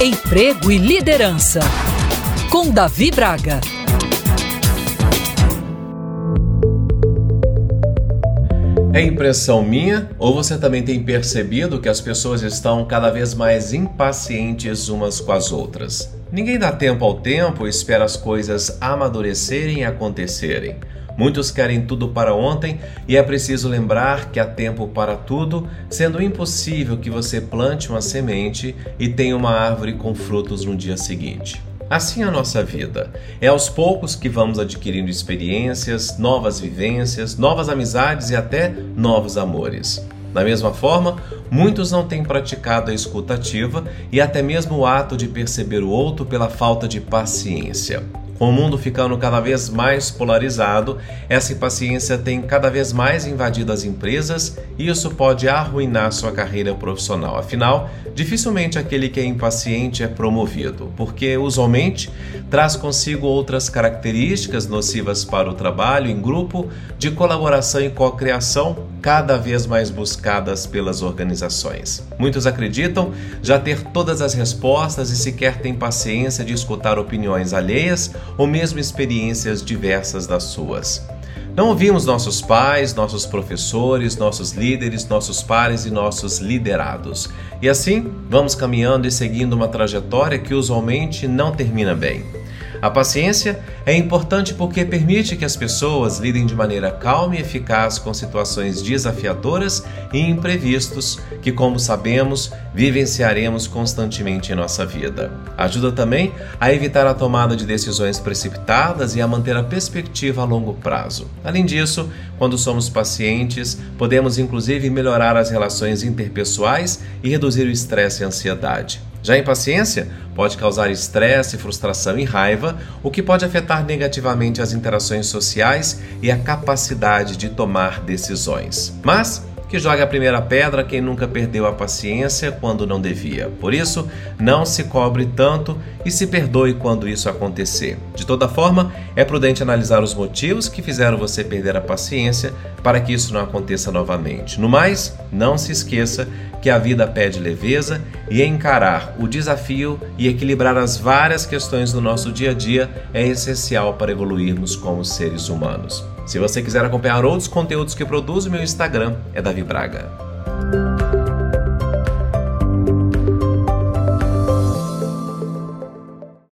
Emprego e Liderança, com Davi Braga. É impressão minha ou você também tem percebido que as pessoas estão cada vez mais impacientes umas com as outras? Ninguém dá tempo ao tempo e espera as coisas amadurecerem e acontecerem. Muitos querem tudo para ontem e é preciso lembrar que há tempo para tudo, sendo impossível que você plante uma semente e tenha uma árvore com frutos no dia seguinte. Assim é a nossa vida. É aos poucos que vamos adquirindo experiências, novas vivências, novas amizades e até novos amores. Da mesma forma, muitos não têm praticado a escutativa e até mesmo o ato de perceber o outro pela falta de paciência. Com o mundo ficando cada vez mais polarizado, essa impaciência tem cada vez mais invadido as empresas e isso pode arruinar sua carreira profissional. Afinal, dificilmente aquele que é impaciente é promovido, porque usualmente traz consigo outras características nocivas para o trabalho em grupo, de colaboração e cocriação cada vez mais buscadas pelas organizações. Muitos acreditam já ter todas as respostas e sequer têm paciência de escutar opiniões alheias ou mesmo experiências diversas das suas. Não ouvimos nossos pais, nossos professores, nossos líderes, nossos pares e nossos liderados. E assim, vamos caminhando e seguindo uma trajetória que usualmente não termina bem. A paciência é importante porque permite que as pessoas lidem de maneira calma e eficaz com situações desafiadoras e imprevistos que, como sabemos, vivenciaremos constantemente em nossa vida. Ajuda também a evitar a tomada de decisões precipitadas e a manter a perspectiva a longo prazo. Além disso, quando somos pacientes, podemos inclusive melhorar as relações interpessoais e reduzir o estresse e a ansiedade. Já a impaciência pode causar estresse, frustração e raiva, o que pode afetar negativamente as interações sociais e a capacidade de tomar decisões. Mas que jogue a primeira pedra quem nunca perdeu a paciência quando não devia. Por isso, não se cobre tanto e se perdoe quando isso acontecer. De toda forma, é prudente analisar os motivos que fizeram você perder a paciência para que isso não aconteça novamente. No mais, não se esqueça que a vida pede leveza e encarar o desafio e equilibrar as várias questões do nosso dia a dia é essencial para evoluirmos como seres humanos. Se você quiser acompanhar outros conteúdos que produzo, meu Instagram é Davi Braga.